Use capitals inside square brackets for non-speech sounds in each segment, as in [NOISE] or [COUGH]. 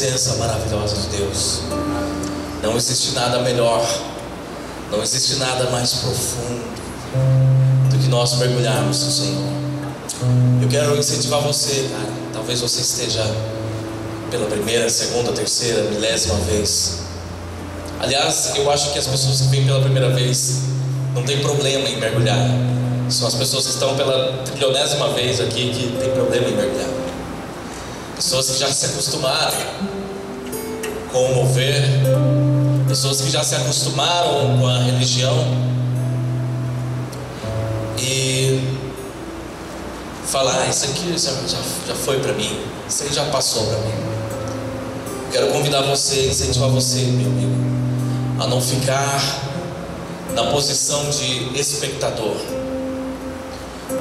presença maravilhosa de Deus. Não existe nada melhor, não existe nada mais profundo do que nós mergulharmos no Senhor. Eu quero incentivar você, cara. Talvez você esteja pela primeira, segunda, terceira, milésima vez. Aliás, eu acho que as pessoas que vêm pela primeira vez não tem problema em mergulhar. São as pessoas que estão pela trilionésima vez aqui que tem problema em mergulhar. Pessoas que já se acostumaram com o mover, pessoas que já se acostumaram com a religião e falar, ah, isso aqui já, já, já foi para mim, isso aí já passou para mim. Quero convidar você, incentivar você, meu amigo, a não ficar na posição de espectador.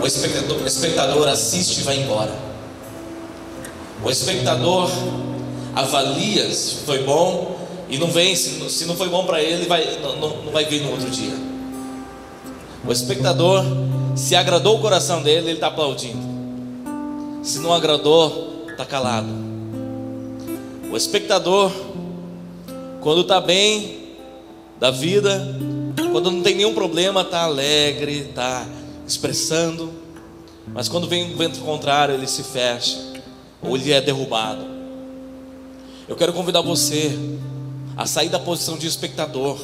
O espectador, o espectador assiste e vai embora. O espectador avalia se foi bom e não vem, se, se não foi bom para ele, vai, não, não vai vir no outro dia. O espectador, se agradou o coração dele, ele está aplaudindo. Se não agradou, está calado. O espectador, quando está bem da vida, quando não tem nenhum problema, está alegre, está expressando. Mas quando vem o vento contrário, ele se fecha ou ele é derrubado. Eu quero convidar você a sair da posição de espectador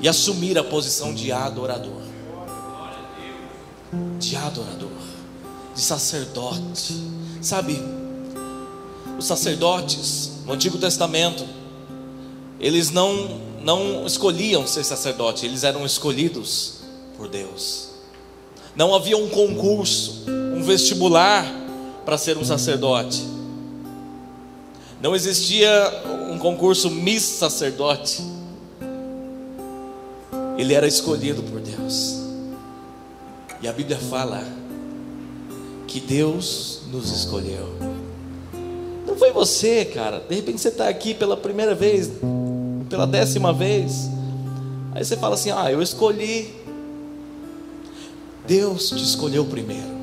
e assumir a posição de adorador. De adorador, de sacerdote. Sabe, os sacerdotes no Antigo Testamento, eles não não escolhiam ser sacerdote, eles eram escolhidos por Deus. Não havia um concurso, um vestibular para ser um sacerdote. Não existia um concurso Miss Sacerdote. Ele era escolhido por Deus. E a Bíblia fala que Deus nos escolheu. Não foi você, cara. De repente você está aqui pela primeira vez, pela décima vez. Aí você fala assim: Ah, eu escolhi. Deus te escolheu primeiro.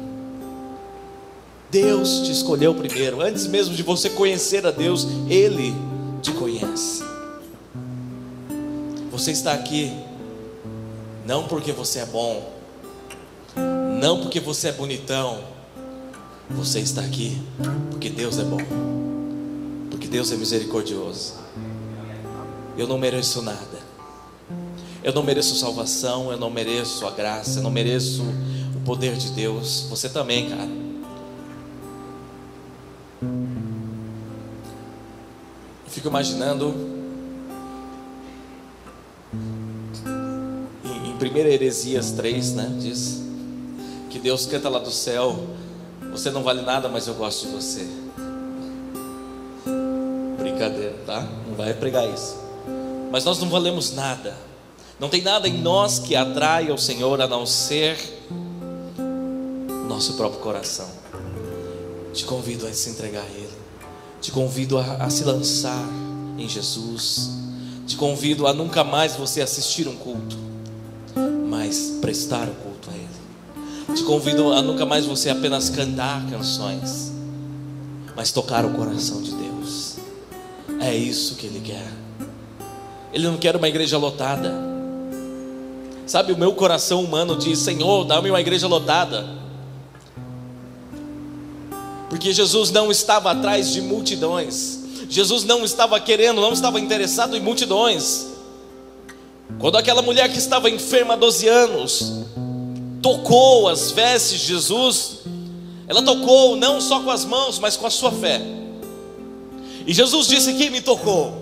Deus te escolheu primeiro, antes mesmo de você conhecer a Deus, Ele te conhece. Você está aqui, não porque você é bom, não porque você é bonitão, você está aqui porque Deus é bom, porque Deus é misericordioso. Eu não mereço nada, eu não mereço salvação, eu não mereço a graça, eu não mereço o poder de Deus. Você também, cara. Fico imaginando em, em 1 Heresias 3, né? Diz que Deus canta lá do céu: Você não vale nada, mas eu gosto de você. Brincadeira, tá? Não vai pregar isso. Mas nós não valemos nada. Não tem nada em nós que atrai ao Senhor a não ser nosso próprio coração. Te convido a se entregar a Ele. Te convido a, a se lançar em Jesus. Te convido a nunca mais você assistir um culto, mas prestar o culto a Ele. Te convido a nunca mais você apenas cantar canções, mas tocar o coração de Deus. É isso que Ele quer. Ele não quer uma igreja lotada. Sabe, o meu coração humano diz: Senhor, dá-me uma igreja lotada. Porque Jesus não estava atrás de multidões. Jesus não estava querendo, não estava interessado em multidões. Quando aquela mulher que estava enferma há 12 anos tocou as vestes de Jesus, ela tocou não só com as mãos, mas com a sua fé. E Jesus disse: Quem me tocou?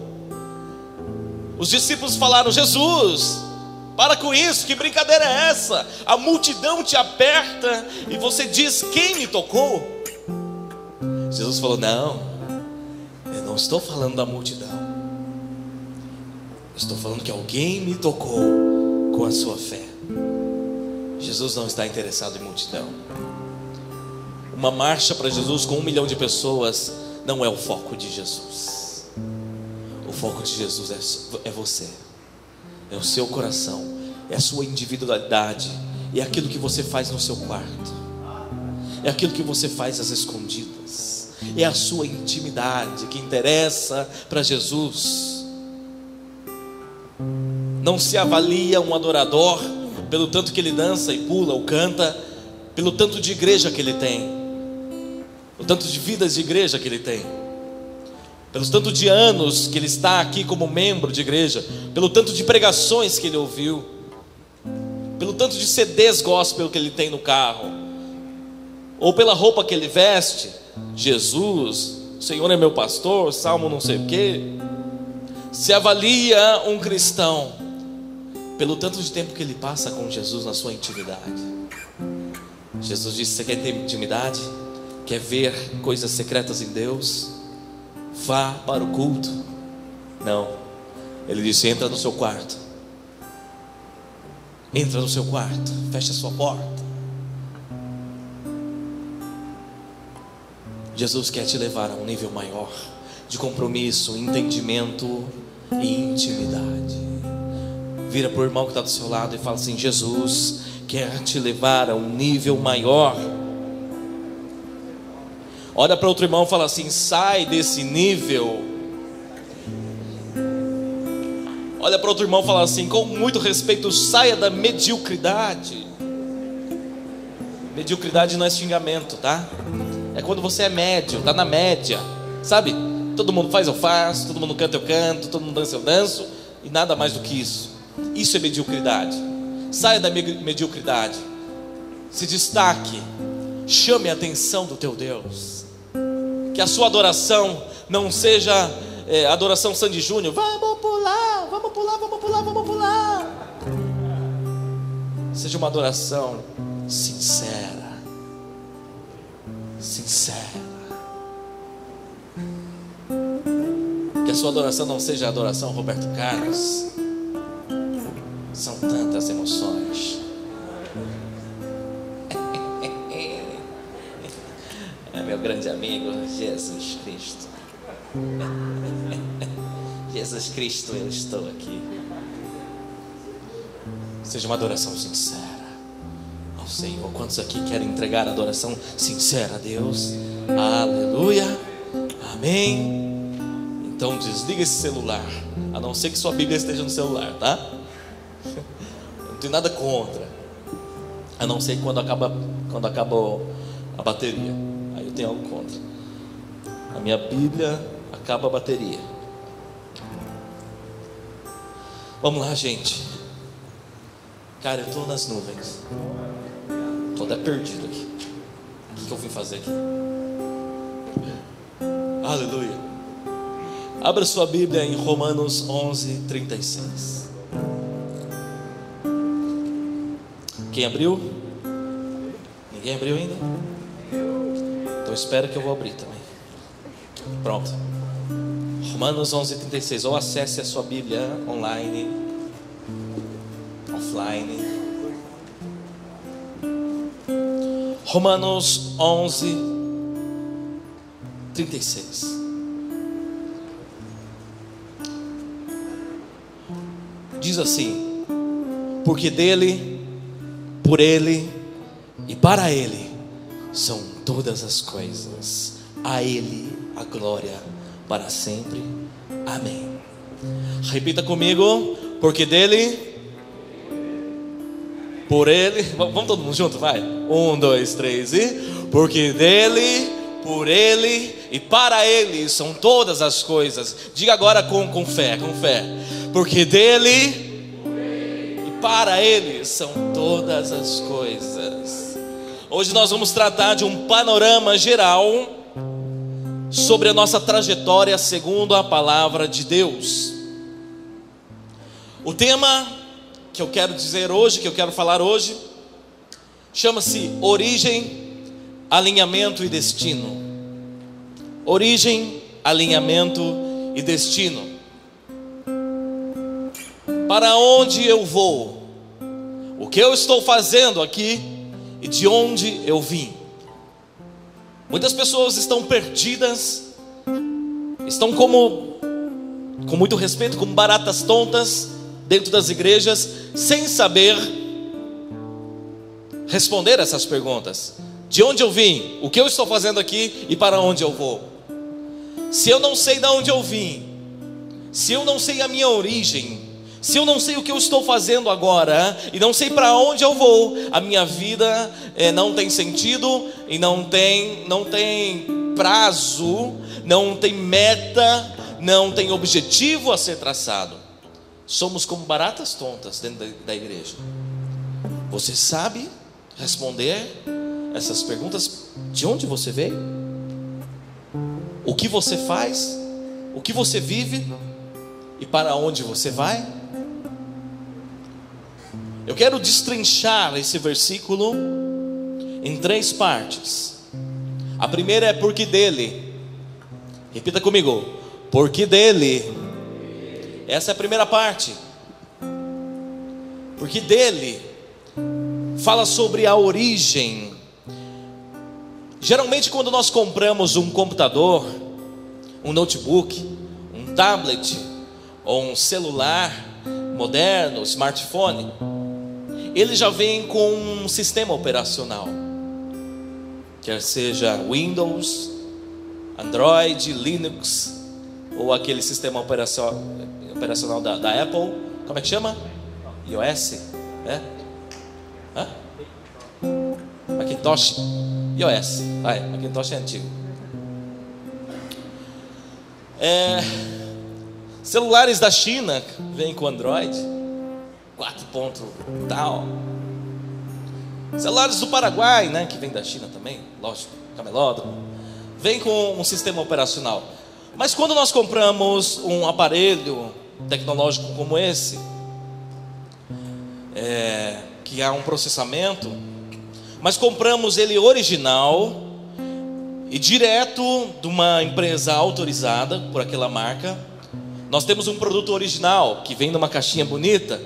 Os discípulos falaram: Jesus, para com isso, que brincadeira é essa? A multidão te aperta e você diz: Quem me tocou? Jesus falou: Não, eu não estou falando da multidão. Eu estou falando que alguém me tocou com a sua fé. Jesus não está interessado em multidão. Uma marcha para Jesus com um milhão de pessoas não é o foco de Jesus. O foco de Jesus é, é você, é o seu coração, é a sua individualidade, é aquilo que você faz no seu quarto é aquilo que você faz às escondidas, é a sua intimidade que interessa para Jesus. Não se avalia um adorador pelo tanto que ele dança e pula ou canta, pelo tanto de igreja que ele tem, o tanto de vidas de igreja que ele tem, pelos tanto de anos que ele está aqui como membro de igreja, pelo tanto de pregações que ele ouviu, pelo tanto de CDs gospel que ele tem no carro, ou pela roupa que ele veste, Jesus, o Senhor é meu pastor, salmo não sei o quê. Se avalia um cristão pelo tanto de tempo que ele passa com Jesus na sua intimidade. Jesus disse: Você quer ter intimidade? Quer ver coisas secretas em Deus? Vá para o culto. Não. Ele disse: Entra no seu quarto. Entra no seu quarto. Fecha a sua porta. Jesus quer te levar a um nível maior de compromisso, entendimento e intimidade. Vira para o irmão que está do seu lado e fala assim: Jesus quer te levar a um nível maior. Olha para outro irmão e fala assim: sai desse nível. Olha para outro irmão e fala assim: com muito respeito, saia da mediocridade. Mediocridade não é xingamento, tá? É quando você é médio, está na média, sabe? Todo mundo faz, eu faço, todo mundo canta, eu canto, todo mundo dança, eu danço, e nada mais do que isso. Isso é mediocridade. Saia da mediocridade, se destaque, chame a atenção do teu Deus. Que a sua adoração não seja é, adoração Sandy Júnior, vamos pular, vamos pular, vamos pular, vamos pular. Seja uma adoração sincera sincera. Que a sua adoração não seja a adoração Roberto Carlos. São tantas emoções. É meu grande amigo Jesus Cristo. Jesus Cristo, eu estou aqui. Seja uma adoração sincera. Senhor. Quantos aqui querem entregar adoração sincera a Deus? Aleluia. Amém. Então desliga esse celular, a não ser que sua Bíblia esteja no celular, tá? [LAUGHS] Não tem nada contra. A não ser quando acaba quando acaba a bateria. Aí eu tenho algo contra. A minha Bíblia acaba a bateria. Vamos lá, gente. Cara, eu estou nas nuvens. Estou até perdido aqui. O que eu vim fazer aqui? Aleluia. Abra sua Bíblia em Romanos 11, 36. Quem abriu? Ninguém abriu ainda? Então espero que eu vou abrir também. Pronto. Romanos 11, 36. Ou acesse a sua Bíblia online, offline. Romanos 11, 36. Diz assim: Porque dele, por ele e para ele são todas as coisas, a ele a glória para sempre. Amém. Repita comigo: Porque dele, por ele, vamos todo mundo junto, vai. Um, dois, três e. Porque dele, por ele e para ele são todas as coisas. Diga agora com, com fé, com fé. Porque dele e para ele são todas as coisas. Hoje nós vamos tratar de um panorama geral sobre a nossa trajetória segundo a palavra de Deus. O tema que eu quero dizer hoje, que eu quero falar hoje, chama-se origem, alinhamento e destino. Origem, alinhamento e destino. Para onde eu vou? O que eu estou fazendo aqui e de onde eu vim? Muitas pessoas estão perdidas, estão como, com muito respeito, como baratas tontas, dentro das igrejas sem saber responder essas perguntas. De onde eu vim? O que eu estou fazendo aqui e para onde eu vou? Se eu não sei de onde eu vim, se eu não sei a minha origem, se eu não sei o que eu estou fazendo agora e não sei para onde eu vou, a minha vida é, não tem sentido e não tem, não tem prazo, não tem meta, não tem objetivo a ser traçado. Somos como baratas tontas dentro da, igreja. Você sabe responder essas perguntas? De onde você veio? O que você faz? O que você vive? E para onde você vai? Eu quero destrinchar esse versículo em três partes. A primeira é porque dele. Repita comigo. Porque dele. Essa é a primeira parte. Porque dele fala sobre a origem. Geralmente, quando nós compramos um computador, um notebook, um tablet ou um celular moderno, smartphone, ele já vem com um sistema operacional, quer seja Windows, Android, Linux, ou aquele sistema operacional, operacional da, da Apple, como é que chama? iOS? É? Hã? Macintosh? iOS, vai, Macintosh é antigo. É, celulares da China vêm com Android. 4 pontos tal. Celulares do Paraguai, né, que vem da China também, lógico, camelódromo, vem com um sistema operacional. Mas quando nós compramos um aparelho tecnológico como esse, é, que há um processamento, mas compramos ele original e direto de uma empresa autorizada por aquela marca, nós temos um produto original que vem numa caixinha bonita.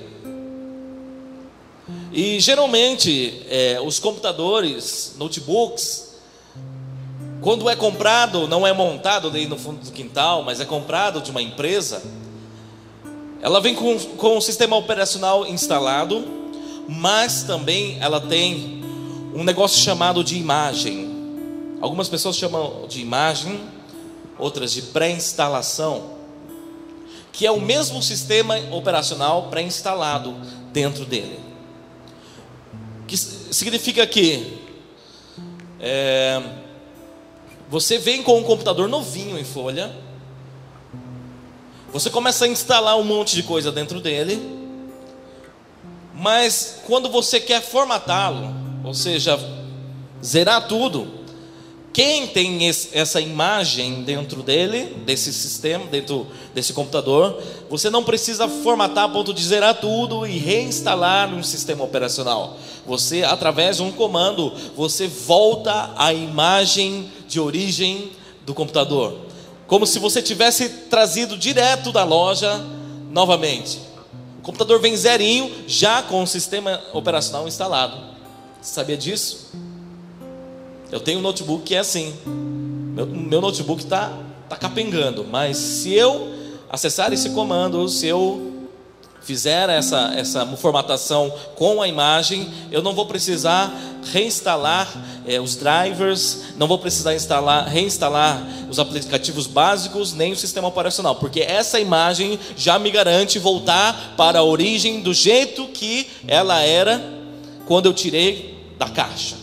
E geralmente é, os computadores, notebooks, quando é comprado, não é montado ali no fundo do quintal, mas é comprado de uma empresa, ela vem com, com um sistema operacional instalado, mas também ela tem um negócio chamado de imagem. Algumas pessoas chamam de imagem, outras de pré-instalação, que é o mesmo sistema operacional pré-instalado dentro dele que significa que é, você vem com um computador novinho em folha, você começa a instalar um monte de coisa dentro dele, mas quando você quer formatá-lo, ou seja, zerar tudo, quem tem esse, essa imagem dentro dele, desse sistema, dentro desse computador, você não precisa formatar a ponto de zerar tudo e reinstalar no sistema operacional. Você, através de um comando, você volta à imagem de origem do computador, como se você tivesse trazido direto da loja novamente. O computador vem zerinho, já com o sistema operacional instalado. Você sabia disso? Eu tenho um notebook que é assim. Meu, meu notebook está tá capengando, mas se eu acessar esse comando, se eu fizer essa, essa formatação com a imagem, eu não vou precisar reinstalar é, os drivers, não vou precisar instalar, reinstalar os aplicativos básicos, nem o sistema operacional, porque essa imagem já me garante voltar para a origem do jeito que ela era quando eu tirei da caixa.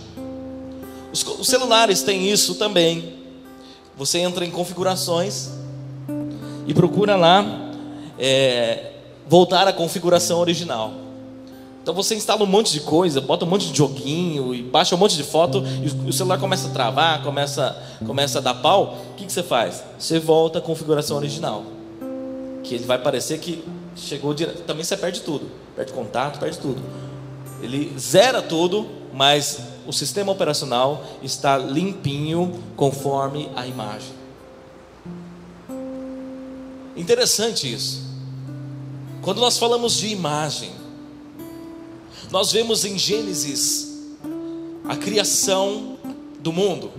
Os, os celulares têm isso também. Você entra em configurações e procura lá é, voltar à configuração original. Então você instala um monte de coisa, bota um monte de joguinho e baixa um monte de foto e o celular começa a travar, começa, começa a dar pau. O que, que você faz? Você volta à configuração original. Que ele vai parecer que chegou direto. Também você perde tudo. Perde contato, perde tudo. Ele zera tudo, mas o sistema operacional está limpinho conforme a imagem. Interessante isso. Quando nós falamos de imagem, nós vemos em Gênesis a criação do mundo.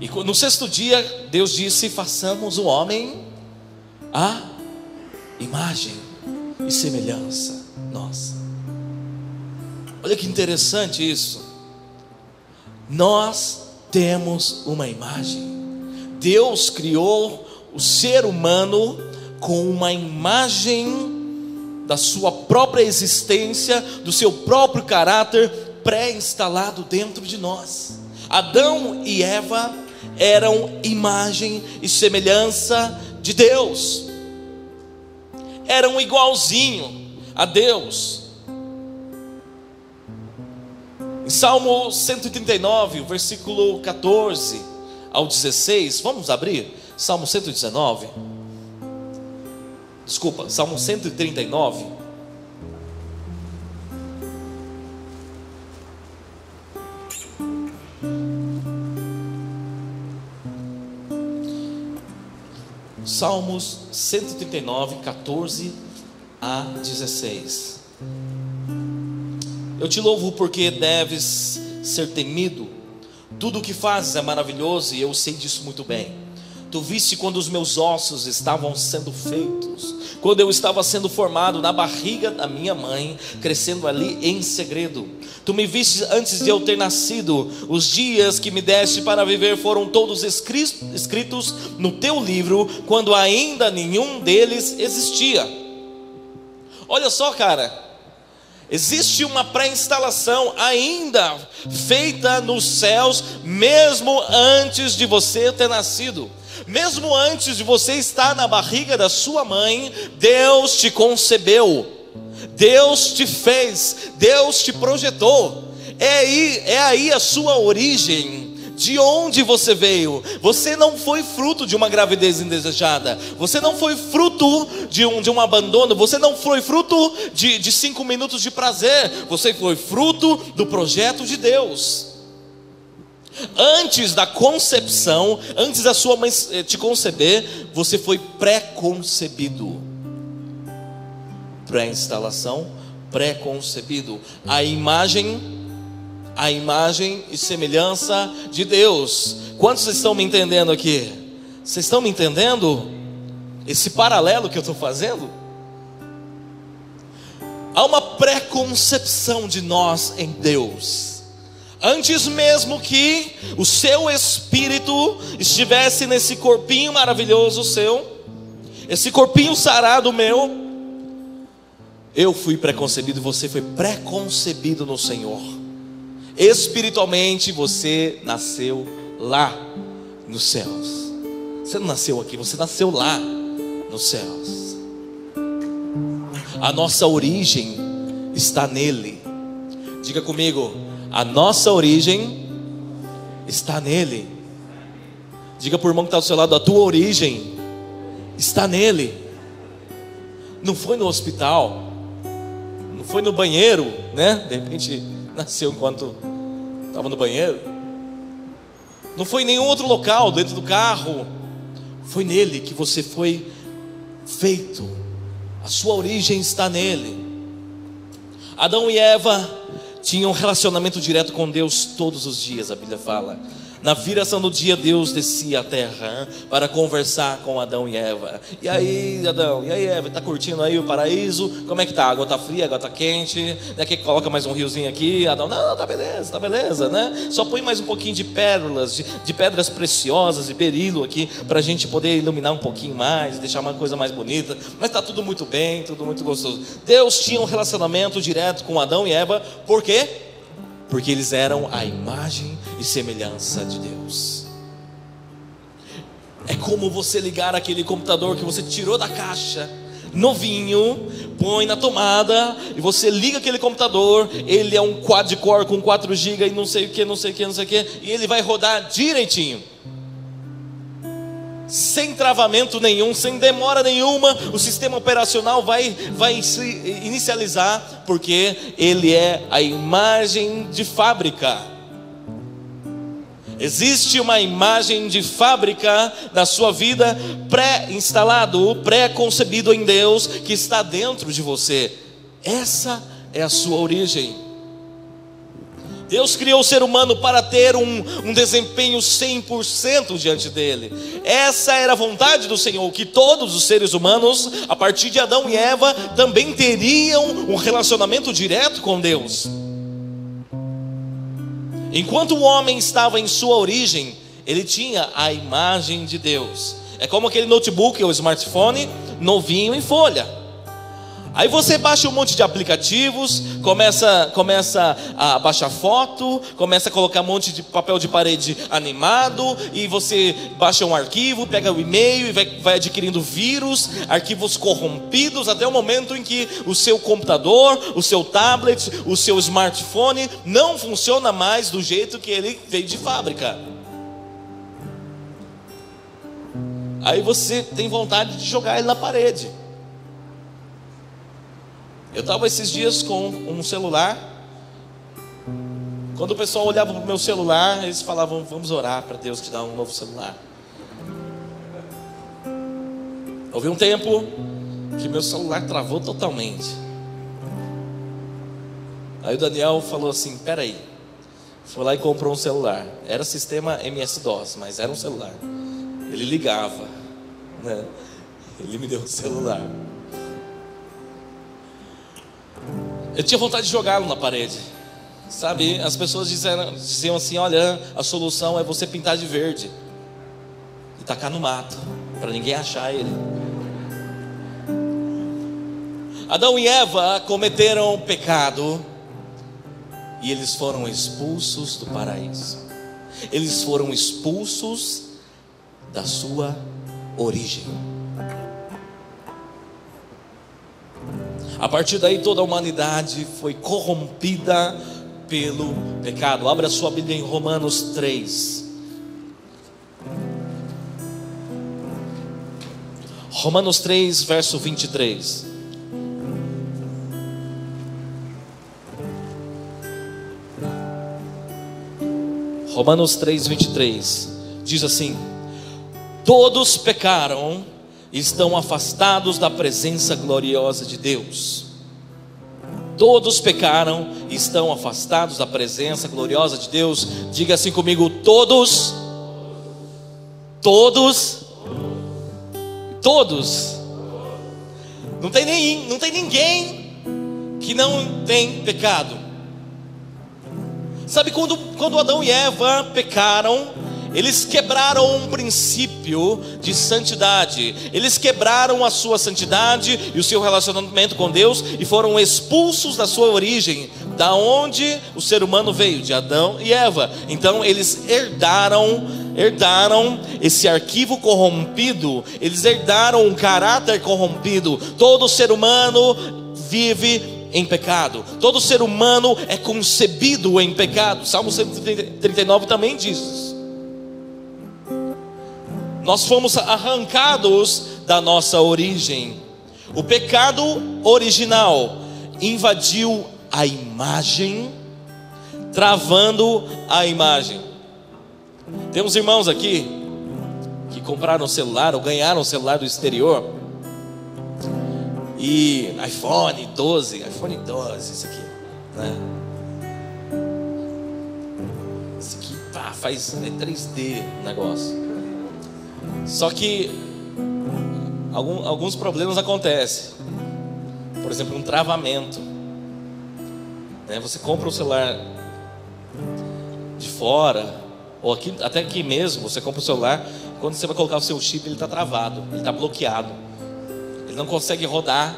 E no sexto dia, Deus disse: façamos o homem a imagem e semelhança nossa. Olha que interessante isso. Nós temos uma imagem. Deus criou o ser humano com uma imagem da sua própria existência, do seu próprio caráter pré-instalado dentro de nós. Adão e Eva eram imagem e semelhança de Deus, eram igualzinho a Deus. Em Salmo 139, versículo 14 ao 16, vamos abrir? Salmo 119. Desculpa, Salmo 139. Salmos 139, 14 a 16. Eu te louvo porque deves ser temido, tudo o que fazes é maravilhoso e eu sei disso muito bem. Tu viste quando os meus ossos estavam sendo feitos, quando eu estava sendo formado na barriga da minha mãe, crescendo ali em segredo. Tu me viste antes de eu ter nascido. Os dias que me deste para viver foram todos escritos no teu livro, quando ainda nenhum deles existia. Olha só, cara. Existe uma pré-instalação ainda feita nos céus, mesmo antes de você ter nascido. Mesmo antes de você estar na barriga da sua mãe, Deus te concebeu, Deus te fez, Deus te projetou. É aí, é aí a sua origem. De onde você veio? Você não foi fruto de uma gravidez indesejada. Você não foi fruto de um, de um abandono. Você não foi fruto de, de cinco minutos de prazer. Você foi fruto do projeto de Deus. Antes da concepção, antes da sua mãe eh, te conceber, você foi pré-concebido. Pré-instalação, pré-concebido. A imagem, a imagem e semelhança de Deus. Quantos estão me entendendo aqui? Vocês estão me entendendo? Esse paralelo que eu estou fazendo? Há uma pré-concepção de nós em Deus antes mesmo que o seu espírito estivesse nesse corpinho maravilhoso seu, esse corpinho sarado meu, eu fui preconcebido e você foi preconcebido no Senhor. Espiritualmente você nasceu lá nos céus. Você não nasceu aqui, você nasceu lá nos céus. A nossa origem está nele. Diga comigo, a nossa origem está nele. Diga o irmão que está do seu lado: a tua origem está nele. Não foi no hospital, não foi no banheiro, né? De repente nasceu enquanto estava no banheiro. Não foi em nenhum outro local, dentro do carro. Foi nele que você foi feito. A sua origem está nele. Adão e Eva tinham um relacionamento direto com Deus todos os dias, a Bíblia fala. Na viração do dia, Deus descia à terra para conversar com Adão e Eva. E aí, Adão, e aí, Eva, está curtindo aí o paraíso? Como é que tá? A água está fria, a água está quente? Né? Que coloca mais um riozinho aqui? Adão, não, tá beleza, tá beleza, né? Só põe mais um pouquinho de pérolas, de, de pedras preciosas, de berilo aqui, para a gente poder iluminar um pouquinho mais, deixar uma coisa mais bonita. Mas está tudo muito bem, tudo muito gostoso. Deus tinha um relacionamento direto com Adão e Eva, por quê? Porque eles eram a imagem e semelhança de Deus. É como você ligar aquele computador que você tirou da caixa, novinho, põe na tomada e você liga aquele computador. Ele é um quad-core com 4 GB e não sei o que, não sei o que, não sei o que, e ele vai rodar direitinho sem travamento nenhum, sem demora nenhuma, o sistema operacional vai, vai se inicializar, porque ele é a imagem de fábrica. Existe uma imagem de fábrica da sua vida pré-instalado, pré-concebido em Deus, que está dentro de você. Essa é a sua origem. Deus criou o ser humano para ter um, um desempenho 100% diante dele. Essa era a vontade do Senhor, que todos os seres humanos, a partir de Adão e Eva, também teriam um relacionamento direto com Deus. Enquanto o homem estava em sua origem, ele tinha a imagem de Deus. É como aquele notebook ou smartphone novinho em folha. Aí você baixa um monte de aplicativos, começa, começa a baixar foto, começa a colocar um monte de papel de parede animado, e você baixa um arquivo, pega o e-mail e vai, vai adquirindo vírus, arquivos corrompidos, até o momento em que o seu computador, o seu tablet, o seu smartphone não funciona mais do jeito que ele veio de fábrica. Aí você tem vontade de jogar ele na parede. Eu estava esses dias com um celular. Quando o pessoal olhava para o meu celular, eles falavam: Vamos orar para Deus te dar um novo celular. Houve um tempo que meu celular travou totalmente. Aí o Daniel falou assim: Peraí. Foi lá e comprou um celular. Era sistema MS-DOS, mas era um celular. Ele ligava. Né? Ele me deu um celular. Eu tinha vontade de jogá-lo na parede. Sabe, as pessoas diziam, assim: olha, a solução é você pintar de verde e tacar no mato, para ninguém achar ele. Adão e Eva cometeram pecado e eles foram expulsos do paraíso. Eles foram expulsos da sua origem. A partir daí toda a humanidade foi corrompida pelo pecado. Abra sua Bíblia em Romanos 3. Romanos 3, verso 23. Romanos 3, 23 diz assim: Todos pecaram estão afastados da presença gloriosa de Deus. Todos pecaram e estão afastados da presença gloriosa de Deus. Diga assim comigo: todos, todos, todos. Não tem, nem, não tem ninguém que não tem pecado. Sabe quando, quando Adão e Eva pecaram, eles quebraram um princípio de santidade. Eles quebraram a sua santidade e o seu relacionamento com Deus e foram expulsos da sua origem, da onde o ser humano veio, de Adão e Eva. Então eles herdaram, herdaram esse arquivo corrompido, eles herdaram um caráter corrompido. Todo ser humano vive em pecado. Todo ser humano é concebido em pecado. Salmo 139 também diz. Nós fomos arrancados da nossa origem. O pecado original invadiu a imagem, travando a imagem. Temos irmãos aqui que compraram celular ou ganharam celular do exterior. E iPhone 12, iPhone 12, isso aqui, né? Isso aqui pá, faz é 3D o negócio. Só que alguns problemas acontecem. Por exemplo, um travamento. Né? Você compra o celular de fora, ou aqui, até aqui mesmo, você compra o celular, quando você vai colocar o seu chip, ele está travado, ele está bloqueado. Ele não consegue rodar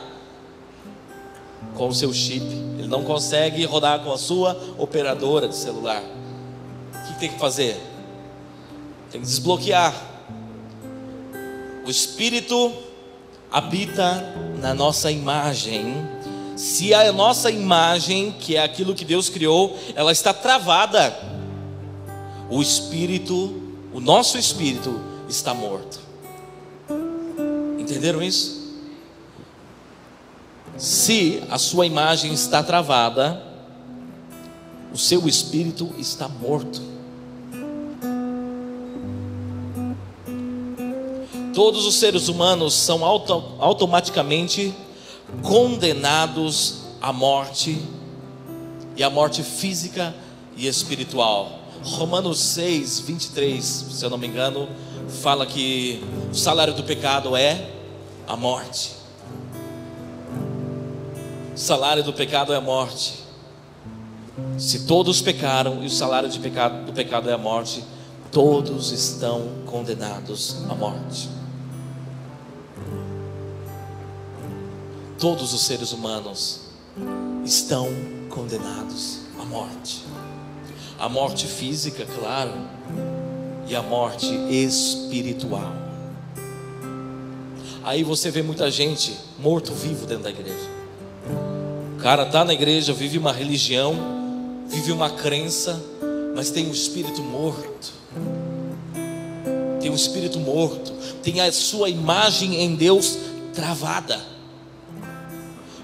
com o seu chip, ele não consegue rodar com a sua operadora de celular. O que tem que fazer? Tem que desbloquear. O Espírito habita na nossa imagem. Se a nossa imagem, que é aquilo que Deus criou, ela está travada, o Espírito, o nosso Espírito está morto. Entenderam isso? Se a sua imagem está travada, o seu espírito está morto. Todos os seres humanos são auto, automaticamente condenados à morte, e à morte física e espiritual. Romanos 6, 23, se eu não me engano, fala que o salário do pecado é a morte. O salário do pecado é a morte. Se todos pecaram e o salário pecado, do pecado é a morte, todos estão condenados à morte. Todos os seres humanos estão condenados à morte. A morte física, claro, e a morte espiritual. Aí você vê muita gente morto-vivo dentro da igreja. O cara está na igreja, vive uma religião, vive uma crença, mas tem um espírito morto. Tem um espírito morto, tem a sua imagem em Deus travada.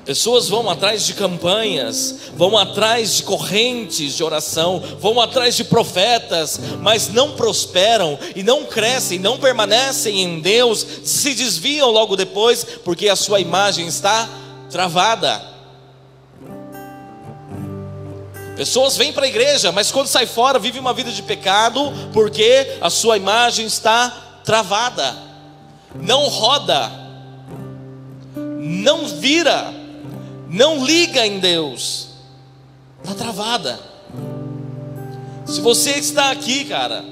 Pessoas vão atrás de campanhas, vão atrás de correntes de oração, vão atrás de profetas, mas não prosperam e não crescem, não permanecem em Deus, se desviam logo depois, porque a sua imagem está travada. Pessoas vêm para a igreja, mas quando sai fora vive uma vida de pecado, porque a sua imagem está travada, não roda, não vira não liga em Deus, está travada. Se você está aqui, cara,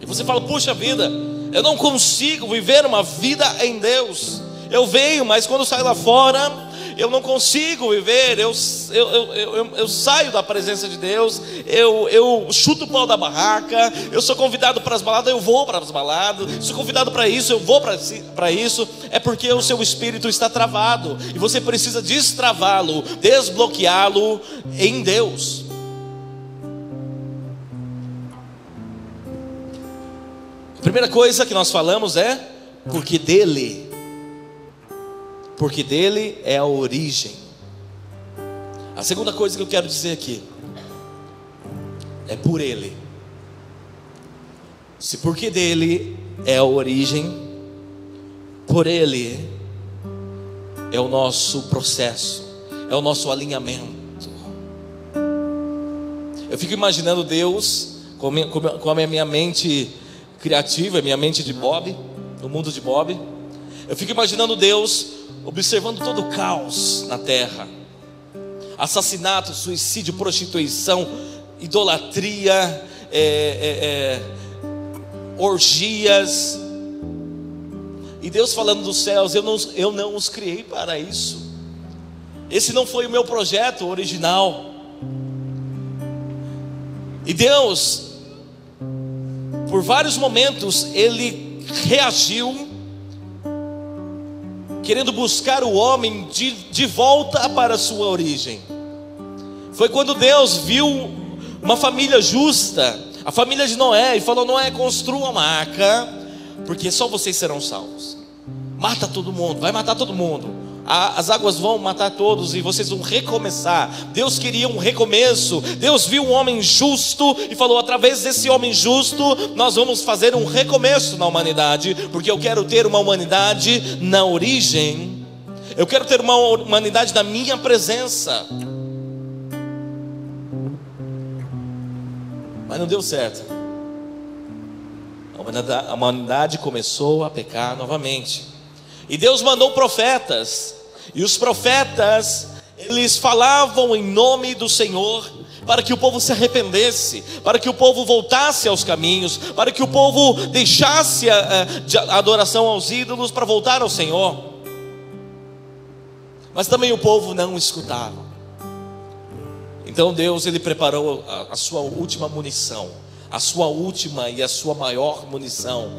e você fala, puxa vida, eu não consigo viver uma vida em Deus. Eu venho, mas quando saio lá fora, eu não consigo viver, eu, eu, eu, eu, saio da presença de Deus, eu, eu chuto o pau da barraca, eu sou convidado para as baladas, eu vou para as baladas, sou convidado para isso, eu vou para isso, é porque o seu espírito está travado, e você precisa destravá-lo, desbloqueá-lo em Deus. A primeira coisa que nós falamos é porque dele porque dele é a origem. A segunda coisa que eu quero dizer aqui é por ele. Se porque dele é a origem, por ele é o nosso processo, é o nosso alinhamento. Eu fico imaginando Deus com a minha mente criativa, a minha mente de Bob, no mundo de Bob. Eu fico imaginando Deus observando todo o caos na terra: assassinato, suicídio, prostituição, idolatria, é, é, é, orgias. E Deus falando dos céus: eu não, eu não os criei para isso. Esse não foi o meu projeto original. E Deus, por vários momentos, Ele reagiu querendo buscar o homem de, de volta para a sua origem. Foi quando Deus viu uma família justa, a família de Noé, e falou: Noé, construa uma arca, porque só vocês serão salvos. Mata todo mundo, vai matar todo mundo as águas vão matar todos e vocês vão recomeçar. Deus queria um recomeço. Deus viu um homem justo e falou: através desse homem justo, nós vamos fazer um recomeço na humanidade, porque eu quero ter uma humanidade na origem. Eu quero ter uma humanidade na minha presença. Mas não deu certo. A humanidade começou a pecar novamente. E Deus mandou profetas. E os profetas, eles falavam em nome do Senhor, para que o povo se arrependesse, para que o povo voltasse aos caminhos, para que o povo deixasse a, a, adoração aos ídolos para voltar ao Senhor. Mas também o povo não escutava. Então Deus ele preparou a, a sua última munição, a sua última e a sua maior munição.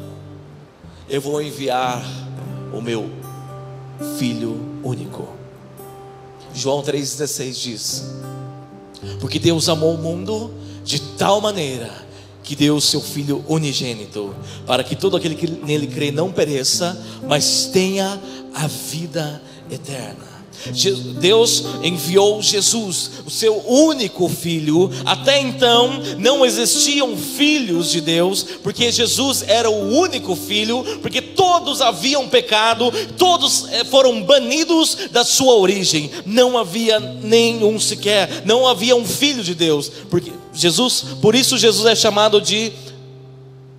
Eu vou enviar o meu filho único. João 3,16 diz: Porque Deus amou o mundo de tal maneira que deu o seu Filho unigênito, para que todo aquele que nele crê não pereça, mas tenha a vida eterna. Deus enviou Jesus, o seu único filho. Até então não existiam filhos de Deus, porque Jesus era o único filho, porque todos haviam pecado, todos eh, foram banidos da sua origem. Não havia nenhum sequer, não havia um filho de Deus, porque Jesus, por isso Jesus é chamado de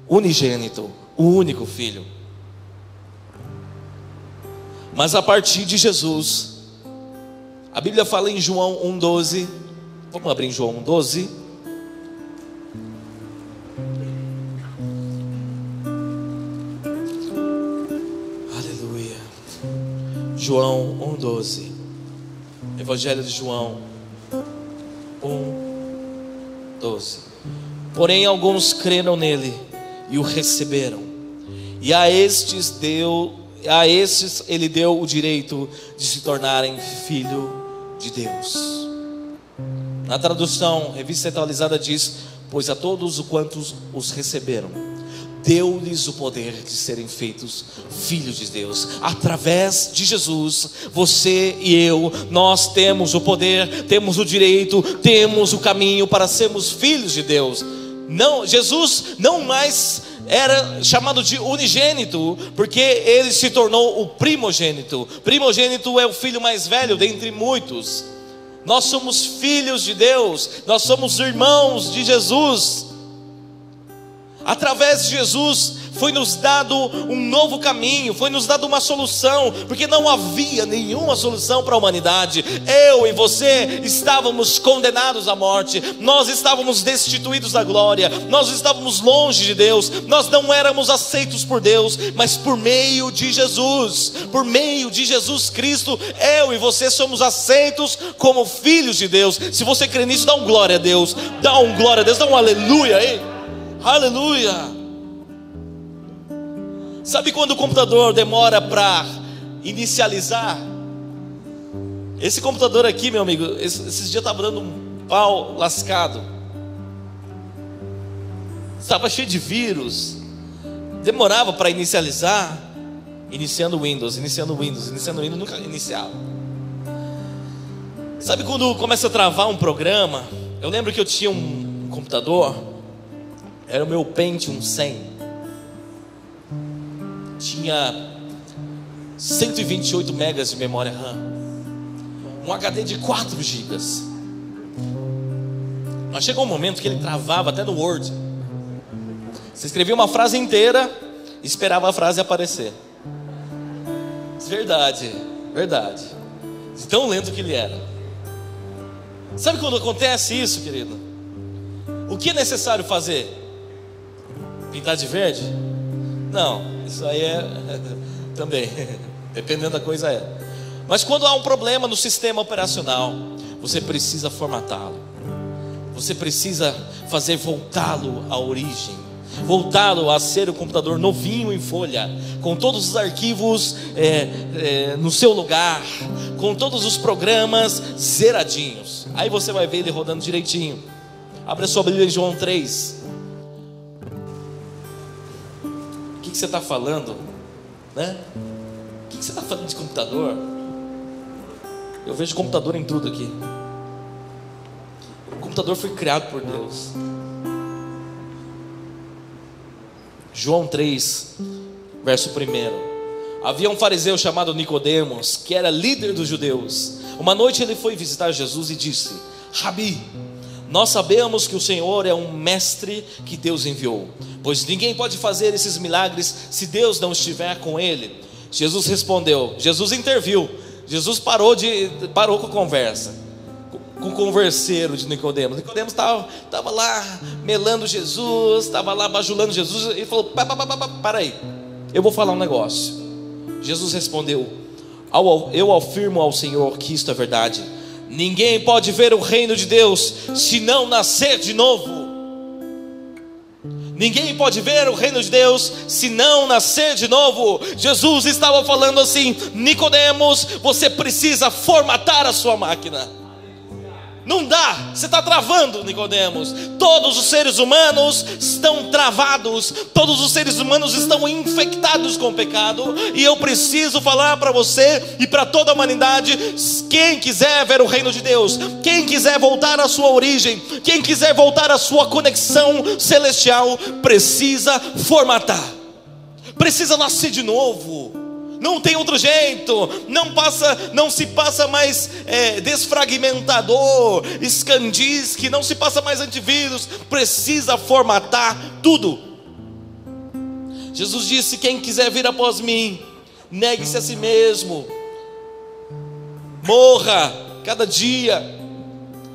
unigênito, o único filho. Mas a partir de Jesus, a Bíblia fala em João 1,12 Vamos abrir em João 12. Aleluia. João 1,12. Evangelho de João 1, 12. Porém, alguns creram nele e o receberam, e a estes deu, a estes ele deu o direito de se tornarem filho de Deus. Na tradução, revista atualizada diz: Pois a todos quantos os receberam, deu-lhes o poder de serem feitos filhos de Deus. Através de Jesus, você e eu, nós temos o poder, temos o direito, temos o caminho para sermos filhos de Deus. Não, Jesus não mais era chamado de unigênito, porque ele se tornou o primogênito. Primogênito é o filho mais velho dentre muitos. Nós somos filhos de Deus, nós somos irmãos de Jesus. Através de Jesus foi nos dado um novo caminho, foi nos dado uma solução, porque não havia nenhuma solução para a humanidade. Eu e você estávamos condenados à morte, nós estávamos destituídos da glória, nós estávamos longe de Deus, nós não éramos aceitos por Deus, mas por meio de Jesus, por meio de Jesus Cristo, eu e você somos aceitos como filhos de Deus. Se você crê nisso, dá um glória a Deus, dá um glória a Deus, dá um aleluia aí. Aleluia. Sabe quando o computador demora para inicializar? Esse computador aqui, meu amigo, esses dias estava dando um pau lascado. Estava cheio de vírus. Demorava para inicializar. Iniciando Windows, iniciando Windows, iniciando Windows, nunca iniciava. Sabe quando começa a travar um programa? Eu lembro que eu tinha um computador, era o meu Pentium 100 tinha 128 megas de memória RAM, um HD de 4 gigas. Mas chegou um momento que ele travava até no Word. Você escrevia uma frase inteira, esperava a frase aparecer. Verdade, verdade. De tão lento que ele era. Sabe quando acontece isso, querido? O que é necessário fazer? Pintar de verde? Não, isso aí é [LAUGHS] também, [LAUGHS] dependendo da coisa é. Mas quando há um problema no sistema operacional, você precisa formatá-lo. Você precisa fazer voltá-lo à origem, voltá-lo a ser o computador novinho em folha, com todos os arquivos é, é, no seu lugar, com todos os programas zeradinhos. Aí você vai ver ele rodando direitinho. Abra sua Bíblia em João 3. Que você está falando? Né? O que você está falando de computador? Eu vejo computador em tudo aqui. O computador foi criado por Deus. João 3, verso 1. Havia um fariseu chamado Nicodemos, que era líder dos judeus. Uma noite ele foi visitar Jesus e disse: Rabi, nós sabemos que o Senhor é um mestre que Deus enviou, pois ninguém pode fazer esses milagres se Deus não estiver com ele. Jesus respondeu, Jesus interviu, Jesus parou de parou com a conversa, com o converseiro de Nicodemos. Nicodemos estava tava lá melando Jesus, estava lá bajulando Jesus e falou: para, para, para, para aí, eu vou falar um negócio. Jesus respondeu: Eu afirmo ao Senhor que isto é verdade Ninguém pode ver o reino de Deus se não nascer de novo. Ninguém pode ver o reino de Deus se não nascer de novo. Jesus estava falando assim: Nicodemos, você precisa formatar a sua máquina. Não dá, você está travando, Nicodemos. Todos os seres humanos estão travados, todos os seres humanos estão infectados com o pecado, e eu preciso falar para você e para toda a humanidade: quem quiser ver o reino de Deus, quem quiser voltar à sua origem, quem quiser voltar à sua conexão celestial, precisa formatar, precisa nascer de novo não tem outro jeito, não passa, não se passa mais é, desfragmentador, escandis, que não se passa mais antivírus, precisa formatar tudo. Jesus disse: quem quiser vir após mim, negue-se a si mesmo, morra cada dia,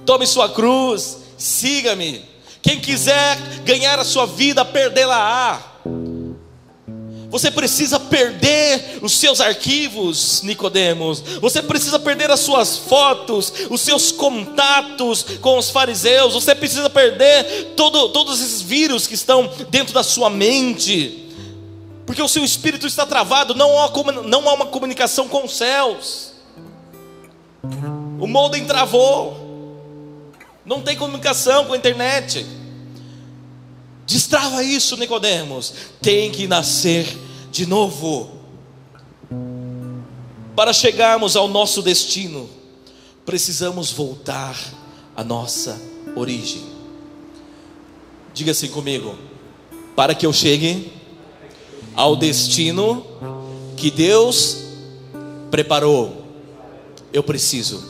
tome sua cruz, siga-me. Quem quiser ganhar a sua vida, perdê-la-á. Você precisa perder os seus arquivos, Nicodemos. Você precisa perder as suas fotos, os seus contatos com os fariseus. Você precisa perder todo, todos esses vírus que estão dentro da sua mente. Porque o seu espírito está travado, não há, não há uma comunicação com os céus. O molden travou. Não tem comunicação com a internet. Destrava isso, Nicodemos. Tem que nascer de novo. Para chegarmos ao nosso destino, precisamos voltar à nossa origem. Diga assim comigo: para que eu chegue ao destino que Deus preparou, eu preciso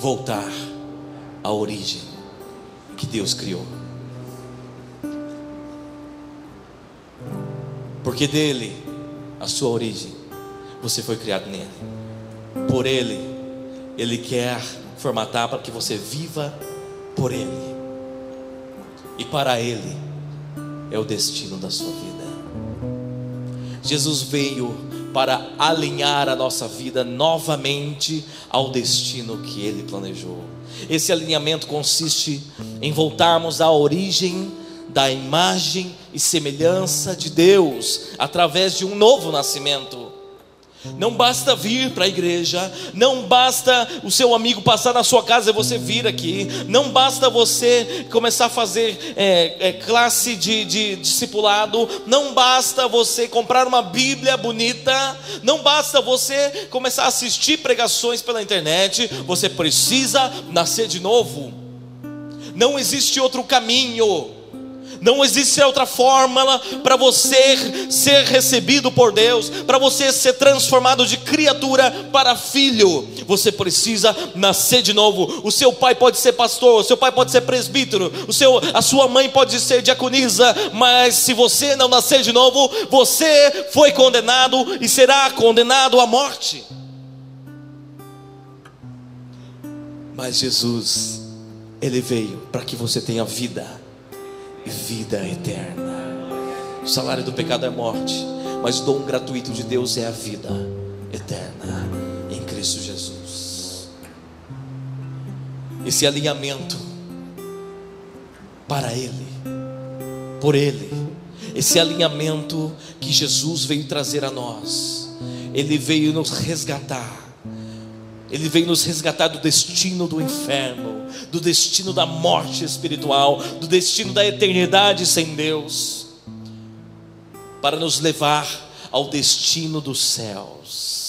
voltar à origem que Deus criou. Porque dele, a sua origem, você foi criado nele. Por ele, ele quer formatar para que você viva por ele. E para ele é o destino da sua vida. Jesus veio para alinhar a nossa vida novamente ao destino que ele planejou. Esse alinhamento consiste em voltarmos à origem da imagem e semelhança de Deus através de um novo nascimento. Não basta vir para a igreja, não basta o seu amigo passar na sua casa e você vir aqui, não basta você começar a fazer é, é, classe de, de discipulado, não basta você comprar uma Bíblia bonita, não basta você começar a assistir pregações pela internet, você precisa nascer de novo. Não existe outro caminho. Não existe outra fórmula para você ser recebido por Deus, para você ser transformado de criatura para filho. Você precisa nascer de novo. O seu pai pode ser pastor, o seu pai pode ser presbítero, o seu, a sua mãe pode ser diaconisa, mas se você não nascer de novo, você foi condenado e será condenado à morte. Mas Jesus, Ele veio para que você tenha vida vida eterna. O salário do pecado é morte, mas o dom gratuito de Deus é a vida eterna em Cristo Jesus. Esse alinhamento para Ele, por Ele, esse alinhamento que Jesus veio trazer a nós, Ele veio nos resgatar ele veio nos resgatar do destino do inferno, do destino da morte espiritual, do destino da eternidade sem Deus, para nos levar ao destino dos céus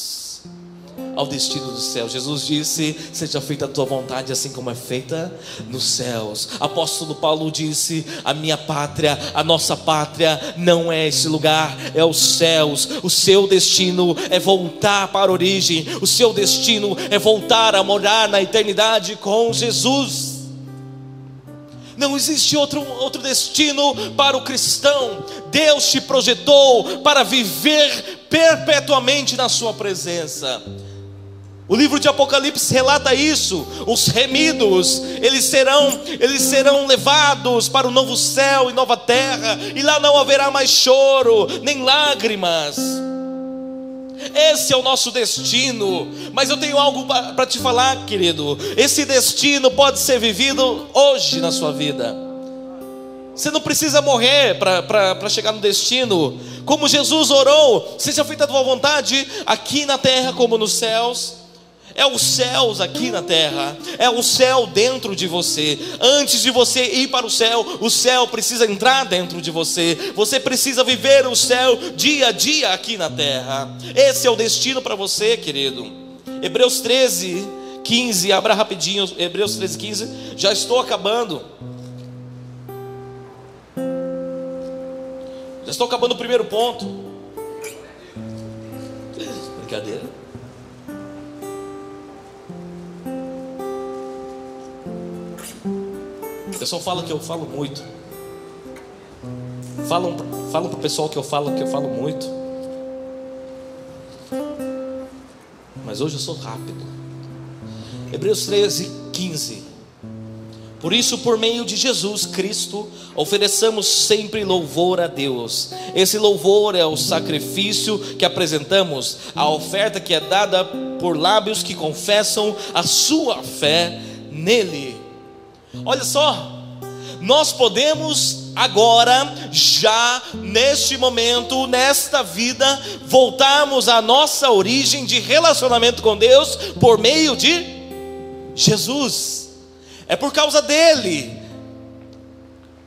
ao destino dos céus. Jesus disse: Seja feita a tua vontade, assim como é feita nos céus. Apóstolo Paulo disse: A minha pátria, a nossa pátria não é esse lugar, é os céus. O seu destino é voltar para a origem, o seu destino é voltar a morar na eternidade com Jesus. Não existe outro, outro destino para o cristão. Deus te projetou para viver perpetuamente na Sua presença. O livro de Apocalipse relata isso. Os remidos, eles serão, eles serão levados para o novo céu e nova terra, e lá não haverá mais choro, nem lágrimas. Esse é o nosso destino. Mas eu tenho algo para te falar, querido. Esse destino pode ser vivido hoje na sua vida. Você não precisa morrer para chegar no destino. Como Jesus orou, seja feita a tua vontade, aqui na terra como nos céus. É os céus aqui na terra, é o céu dentro de você. Antes de você ir para o céu, o céu precisa entrar dentro de você. Você precisa viver o céu dia a dia aqui na terra. Esse é o destino para você, querido. Hebreus 13, 15, abra rapidinho, Hebreus 13, 15. Já estou acabando. Já estou acabando o primeiro ponto. Brincadeira. Pessoal fala que eu falo muito. Falam, falam para o pessoal que eu falo que eu falo muito. Mas hoje eu sou rápido. Hebreus 13, 15. Por isso, por meio de Jesus Cristo, ofereçamos sempre louvor a Deus. Esse louvor é o sacrifício que apresentamos, a oferta que é dada por lábios que confessam a sua fé nele. Olha só, nós podemos agora, já neste momento, nesta vida, voltarmos à nossa origem de relacionamento com Deus por meio de Jesus. É por causa dele,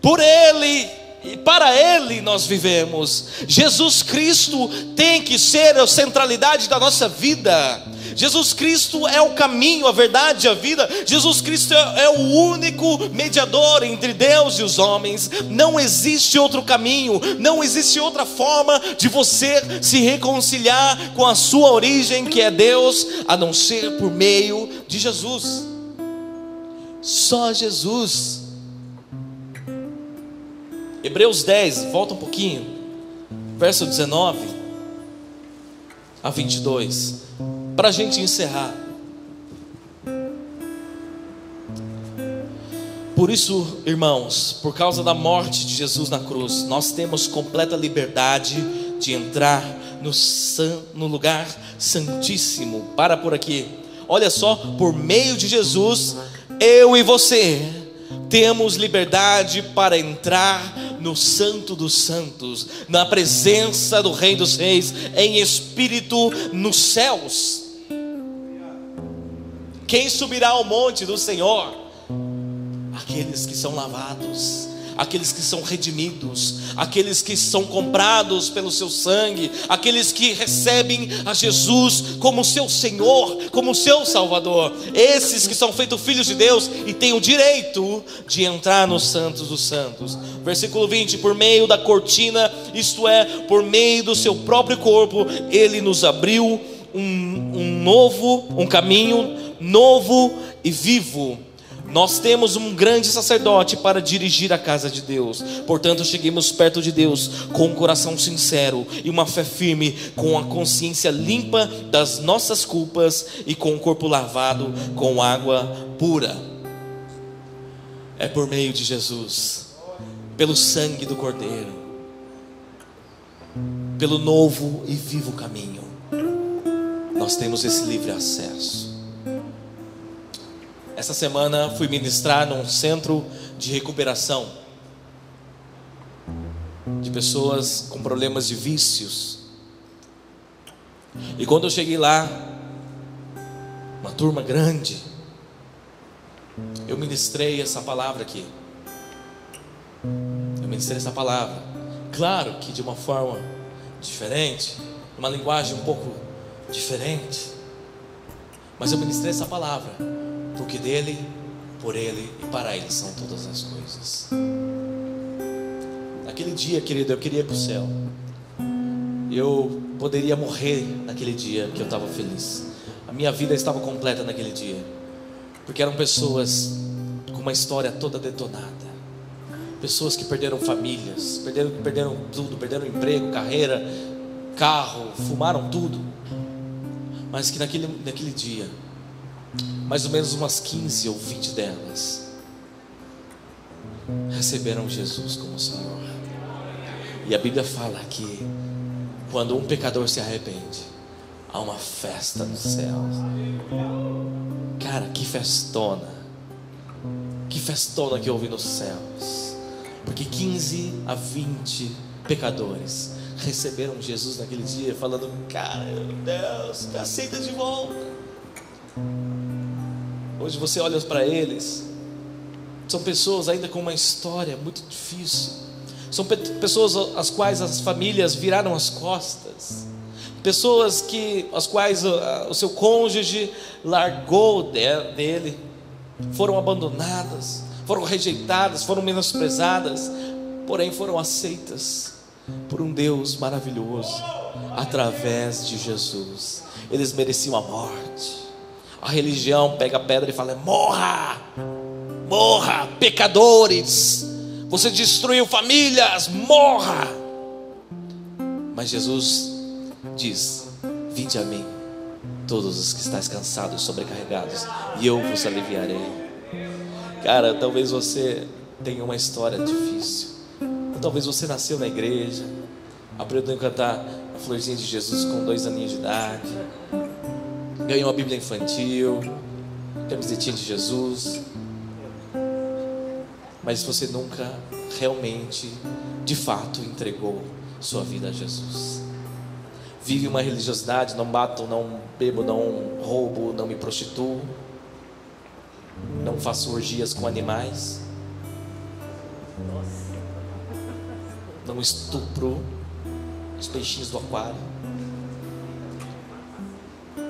por ele e para ele nós vivemos. Jesus Cristo tem que ser a centralidade da nossa vida. Jesus Cristo é o caminho, a verdade a vida. Jesus Cristo é, é, o único mediador entre Deus e os homens. Não existe outro caminho, não existe outra forma de você se reconciliar com a sua origem, que é Deus, a não ser por meio de Jesus. Só Jesus. Hebreus 10, volta um pouquinho, verso 19 a 22, para a gente encerrar. Por isso, irmãos, por causa da morte de Jesus na cruz, nós temos completa liberdade de entrar no, san, no lugar santíssimo. Para por aqui. Olha só, por meio de Jesus, eu e você temos liberdade para entrar no Santo dos Santos, na presença do Rei dos Reis, em espírito nos céus. Quem subirá ao monte do Senhor? Aqueles que são lavados aqueles que são redimidos, aqueles que são comprados pelo seu sangue, aqueles que recebem a Jesus como seu Senhor, como seu Salvador, esses que são feitos filhos de Deus e têm o direito de entrar nos santos dos santos. Versículo 20: por meio da cortina, isto é, por meio do seu próprio corpo, ele nos abriu um, um novo, um caminho novo e vivo nós temos um grande sacerdote para dirigir a casa de Deus. Portanto, cheguemos perto de Deus com um coração sincero e uma fé firme, com a consciência limpa das nossas culpas e com o corpo lavado com água pura. É por meio de Jesus, pelo sangue do Cordeiro, pelo novo e vivo caminho, nós temos esse livre acesso. Essa semana fui ministrar num centro de recuperação de pessoas com problemas de vícios. E quando eu cheguei lá, uma turma grande, eu ministrei essa palavra aqui. Eu ministrei essa palavra. Claro que de uma forma diferente, uma linguagem um pouco diferente. Mas eu ministrei essa palavra porque dele, por ele e para ele são todas as coisas. Naquele dia, querido, eu queria ir para o céu. Eu poderia morrer naquele dia que eu estava feliz. A minha vida estava completa naquele dia. Porque eram pessoas com uma história toda detonada. Pessoas que perderam famílias, perderam, perderam tudo, perderam emprego, carreira, carro, fumaram tudo. Mas que naquele, naquele dia mais ou menos umas 15 ou 20 delas receberam Jesus como Senhor. E a Bíblia fala que quando um pecador se arrepende, há uma festa nos céus. Cara, que festona! Que festona que houve nos céus. Porque 15 a 20 pecadores receberam Jesus naquele dia, falando: Cara, meu Deus, me aceita de volta. Hoje você olha para eles, são pessoas ainda com uma história muito difícil. São pessoas às quais as famílias viraram as costas. Pessoas que as quais o, o seu cônjuge largou dele, foram abandonadas, foram rejeitadas, foram menosprezadas, porém foram aceitas por um Deus maravilhoso através de Jesus. Eles mereciam a morte a religião pega a pedra e fala: morra, morra, pecadores, você destruiu famílias, morra. Mas Jesus diz: Vinde a mim, todos os que estáis cansados e sobrecarregados, e eu vos aliviarei. Cara, talvez você tenha uma história difícil. Ou talvez você nasceu na igreja, aprendeu a cantar a florzinha de Jesus com dois aninhos de idade, ganhou uma Bíblia infantil, camisetinha de Jesus, mas você nunca realmente, de fato, entregou sua vida a Jesus. Vive uma religiosidade, não bato, não bebo, não roubo, não me prostituo, não faço orgias com animais, não estupro os peixinhos do aquário,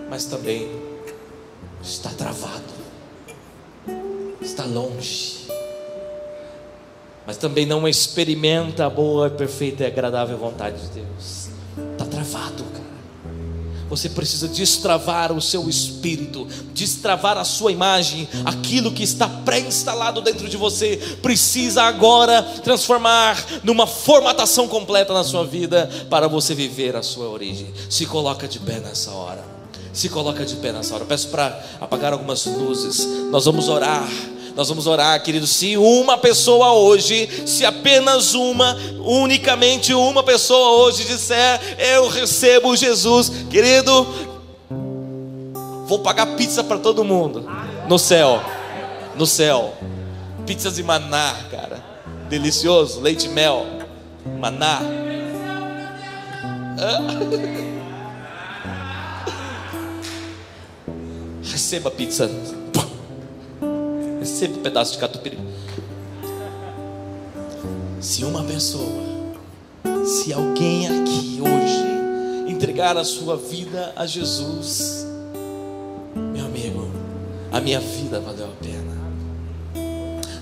mas também está travado, está longe, mas também não experimenta a boa, perfeita e agradável vontade de Deus. Está travado, cara. Você precisa destravar o seu espírito, destravar a sua imagem, aquilo que está pré-instalado dentro de você, precisa agora transformar numa formatação completa na sua vida para você viver a sua origem. Se coloca de pé nessa hora. Se coloca de pé nessa hora. Peço para apagar algumas luzes. Nós vamos orar. Nós vamos orar, querido. Se uma pessoa hoje, se apenas uma, unicamente uma pessoa hoje disser: Eu recebo Jesus, querido, vou pagar pizza para todo mundo no céu. No céu. Pizzas de maná, cara. Delicioso. Leite mel. Maná. [LAUGHS] Receba pizza receba um pedaço de catupiry. Se uma pessoa, se alguém aqui hoje entregar a sua vida a Jesus, meu amigo, a minha vida valeu a pena.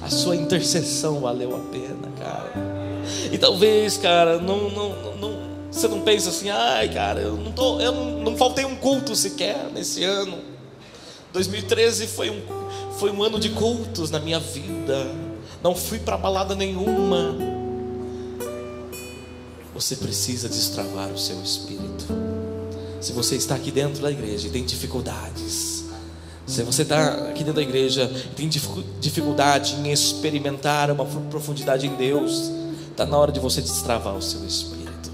A sua intercessão valeu a pena, cara. E talvez, cara, não, não, não, você não pensa assim, ai, cara, eu não tô, eu não, não faltei um culto sequer nesse ano. 2013 foi um foi um ano de cultos na minha vida. Não fui para balada nenhuma. Você precisa destravar o seu espírito. Se você está aqui dentro da igreja e tem dificuldades, se você está aqui dentro da igreja e tem dificuldade em experimentar uma profundidade em Deus, está na hora de você destravar o seu espírito.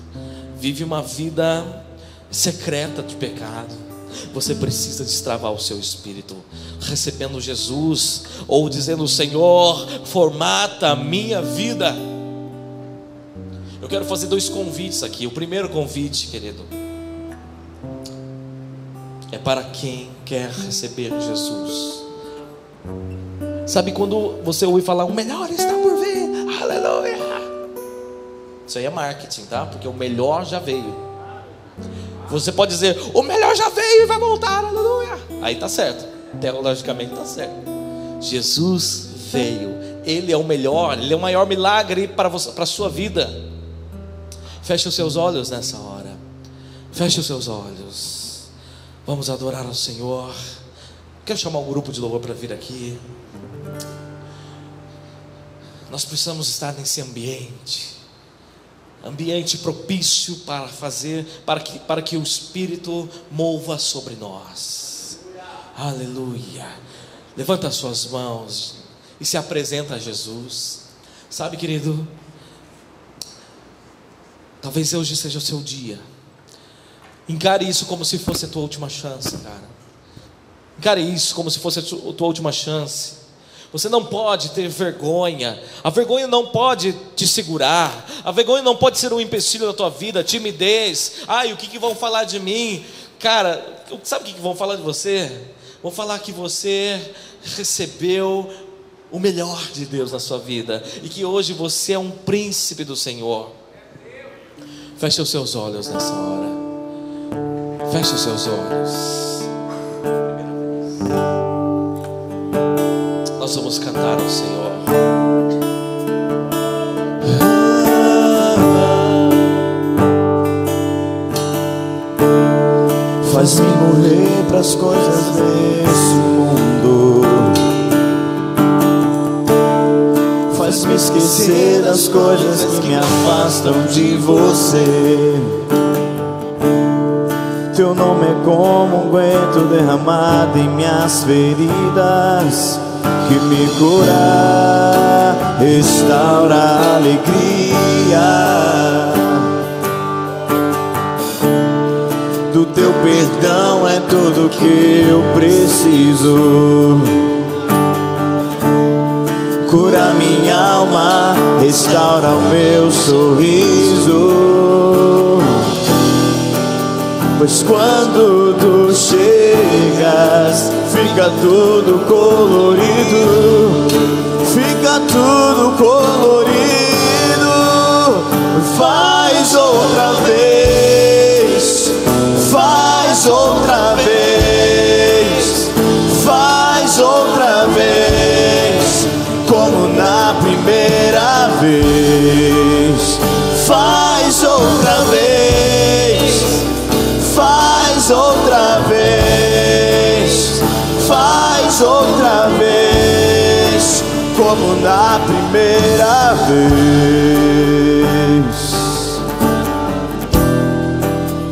Vive uma vida secreta de pecado você precisa destravar o seu espírito, recebendo Jesus, ou dizendo: Senhor, formata a minha vida. Eu quero fazer dois convites aqui. O primeiro convite, querido, é para quem quer receber Jesus. Sabe quando você ouve falar, o melhor está por vir, aleluia. Isso aí é marketing, tá? Porque o melhor já veio. Você pode dizer, o melhor já veio e vai voltar, aleluia. Aí está certo, teologicamente está certo. Jesus veio, Ele é o melhor, Ele é o maior milagre para, para a sua vida. Feche os seus olhos nessa hora, feche os seus olhos. Vamos adorar ao Senhor. Quero chamar um grupo de louvor para vir aqui. Nós precisamos estar nesse ambiente ambiente propício para fazer, para que, para que o Espírito mova sobre nós. Aleluia. Levanta as suas mãos e se apresenta a Jesus. Sabe, querido, talvez hoje seja o seu dia. Encare isso como se fosse a tua última chance, cara. Encare isso como se fosse a tua última chance. Você não pode ter vergonha. A vergonha não pode te segurar. A vergonha não pode ser um empecilho na tua vida, timidez. Ai, o que, que vão falar de mim? Cara, sabe o que, que vão falar de você? Vão falar que você recebeu o melhor de Deus na sua vida e que hoje você é um príncipe do Senhor. Feche os seus olhos nessa hora. Feche os seus olhos. Nós vamos cantar ao Senhor. Faz-me morrer para as coisas desse mundo. Faz-me esquecer das coisas que me afastam de você. Teu nome é como um guento derramado em minhas feridas que me cura, restaura a alegria. Do teu perdão é tudo que eu preciso. Cura minha alma, restaura o meu sorriso. Pois quando tu chegas, fica tudo colorido, fica tudo colorido. Faz outra vez, faz outra vez, faz outra vez, como na primeira vez. Como na primeira vez.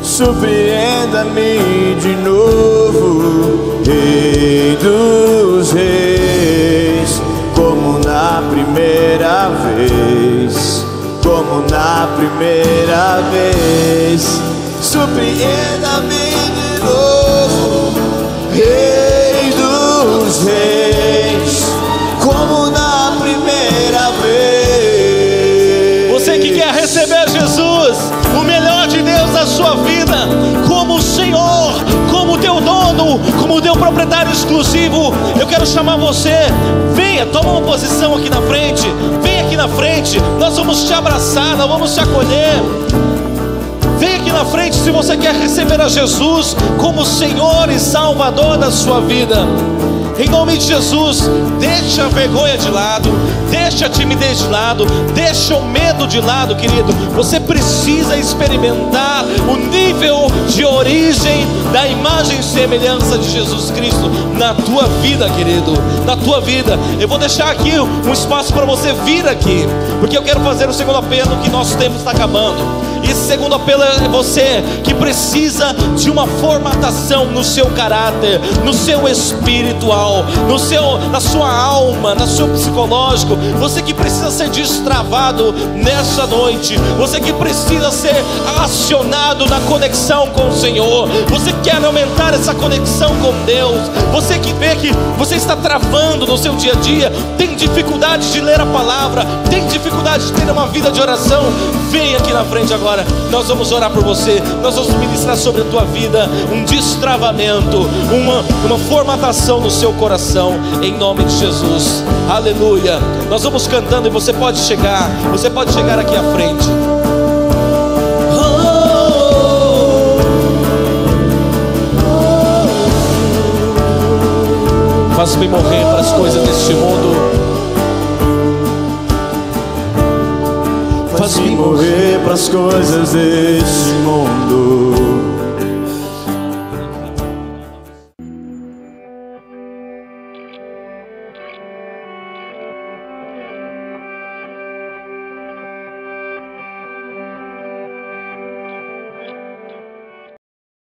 Surpreenda-me de novo, Rei dos Reis, como na primeira vez, como na primeira vez. Surpreenda-me de novo, Rei dos Reis, exclusivo, eu quero chamar você. Venha, toma uma posição aqui na frente. Vem aqui na frente. Nós vamos te abraçar, nós vamos te acolher. Aqui na frente se você quer receber a Jesus como Senhor e Salvador da sua vida. Em nome de Jesus, deixa a vergonha de lado, deixa a timidez de lado, deixa o medo de lado, querido. Você precisa experimentar o nível de origem da imagem e semelhança de Jesus Cristo na tua vida, querido. Na tua vida. Eu vou deixar aqui um espaço para você vir aqui, porque eu quero fazer o segundo apelo que nosso tempo está acabando. Esse segundo apelo é você que precisa de uma formatação no seu caráter, no seu espiritual, no seu, na sua alma, no seu psicológico. Você que precisa ser destravado nessa noite. Você que precisa ser acionado na conexão com o Senhor. Você que quer aumentar essa conexão com Deus. Você que vê que você está travando no seu dia a dia, tem dificuldade de ler a palavra, tem dificuldade de ter uma vida de oração. Vem aqui na frente agora. Nós vamos orar por você. Nós vamos ministrar sobre a tua vida um destravamento, uma, uma formatação no seu coração, em nome de Jesus. Aleluia. Nós vamos cantando e você pode chegar. Você pode chegar aqui à frente. Faz-me morrer para as coisas deste mundo. Faz-me morrer pras coisas desse mundo.